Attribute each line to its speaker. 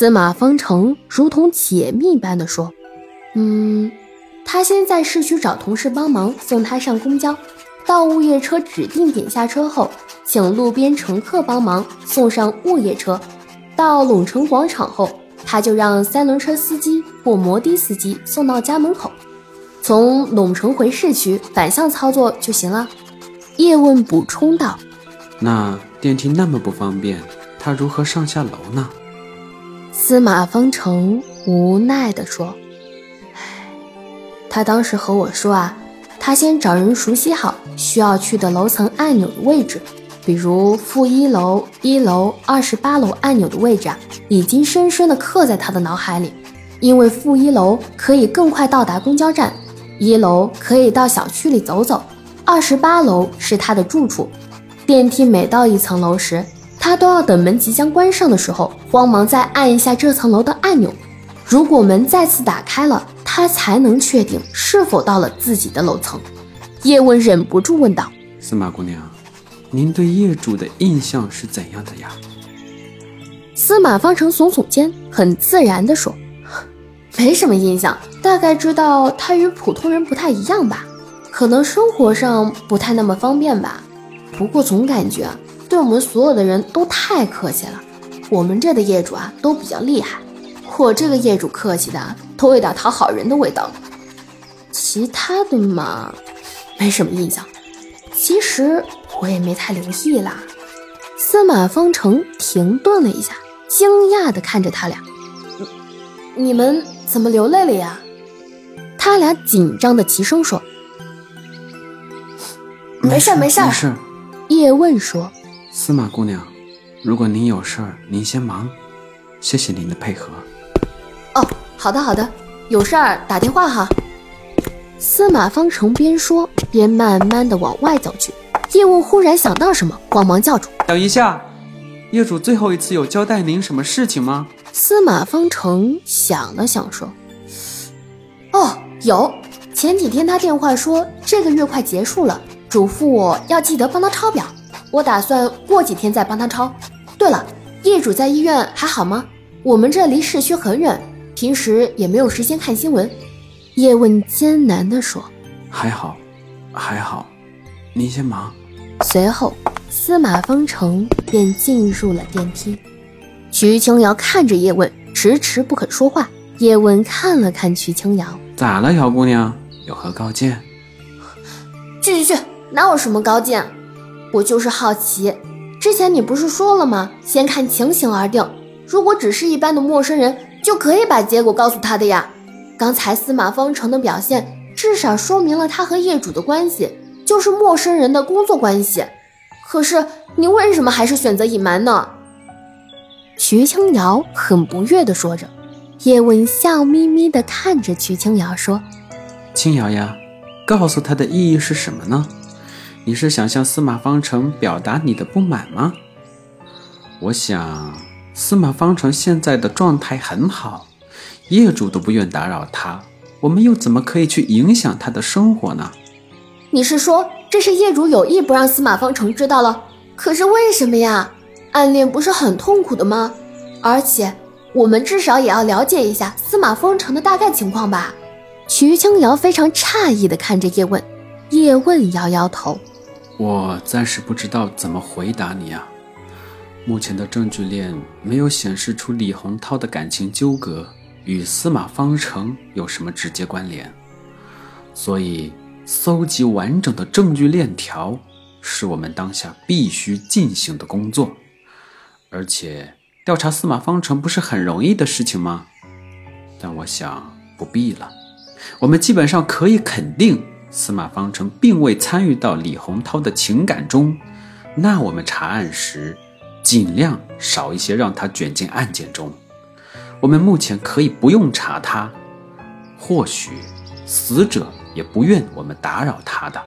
Speaker 1: 司马方成如同解密般的说：“嗯，他先在市区找同事帮忙送他上公交，到物业车指定点下车后，请路边乘客帮忙送上物业车。到陇城广场后，他就让三轮车司机或摩的司机送到家门口，从陇城回市区反向操作就行了。”叶问补充道：“
Speaker 2: 那电梯那么不方便，他如何上下楼呢？”
Speaker 1: 司马方成无奈地说：“唉，他当时和我说啊，他先找人熟悉好需要去的楼层按钮的位置，比如负一楼、一楼、二十八楼按钮的位置啊，已经深深地刻在他的脑海里。因为负一楼可以更快到达公交站，一楼可以到小区里走走，二十八楼是他的住处。电梯每到一层楼时。”他都要等门即将关上的时候，慌忙再按一下这层楼的按钮。如果门再次打开了，他才能确定是否到了自己的楼层。叶问忍不住问道：“
Speaker 2: 司马姑娘，您对业主的印象是怎样的呀？”
Speaker 1: 司马方成耸耸肩，很自然地说：“没什么印象，大概知道他与普通人不太一样吧，可能生活上不太那么方便吧。不过总感觉……”对我们所有的人都太客气了，我们这的业主啊都比较厉害，我这个业主客气的都有点讨好人的味道。其他的嘛，没什么印象。其实我也没太留意啦。司马方成停顿了一下，惊讶的看着他俩：“你们怎么流泪了呀？”他俩紧张的齐声说：“
Speaker 2: 没事没事没事。”
Speaker 1: 叶问说。
Speaker 2: 司马姑娘，如果您有事儿，您先忙。谢谢您的配合。
Speaker 1: 哦，好的好的，有事儿打电话哈。司马方成边说边慢慢的往外走去。叶问忽然想到什么，慌忙叫住：“
Speaker 2: 等一下，业主最后一次有交代您什么事情吗？”
Speaker 1: 司马方成想了想说：“哦，有。前几天他电话说这个月快结束了，嘱咐我要记得帮他抄表。”我打算过几天再帮他抄。对了，业主在医院还好吗？我们这离市区很远，平时也没有时间看新闻。叶问艰难地说：“
Speaker 2: 还好，还好，您先忙。”
Speaker 1: 随后，司马方成便进入了电梯。徐青瑶看着叶问，迟迟不肯说话。叶问看了看徐青瑶：“
Speaker 2: 咋了，小姑娘？有何高见？”“
Speaker 1: 去去去，哪有什么高见？”我就是好奇，之前你不是说了吗？先看情形而定。如果只是一般的陌生人，就可以把结果告诉他的呀。刚才司马方成的表现，至少说明了他和业主的关系就是陌生人的工作关系。可是你为什么还是选择隐瞒呢？徐清瑶很不悦地说着。叶问笑眯眯地看着徐清瑶说：“
Speaker 2: 青瑶呀，告诉他的意义是什么呢？”你是想向司马方成表达你的不满吗？我想，司马方成现在的状态很好，业主都不愿打扰他，我们又怎么可以去影响他的生活呢？
Speaker 1: 你是说这是业主有意不让司马方成知道了？可是为什么呀？暗恋不是很痛苦的吗？而且我们至少也要了解一下司马方成的大概情况吧。徐清瑶非常诧异地看着叶问，叶问摇摇头。
Speaker 2: 我暂时不知道怎么回答你啊。目前的证据链没有显示出李洪涛的感情纠葛与司马方成有什么直接关联，所以搜集完整的证据链条是我们当下必须进行的工作。而且调查司马方成不是很容易的事情吗？但我想不必了。我们基本上可以肯定。司马方成并未参与到李洪涛的情感中，那我们查案时尽量少一些让他卷进案件中。我们目前可以不用查他，或许死者也不愿我们打扰他的。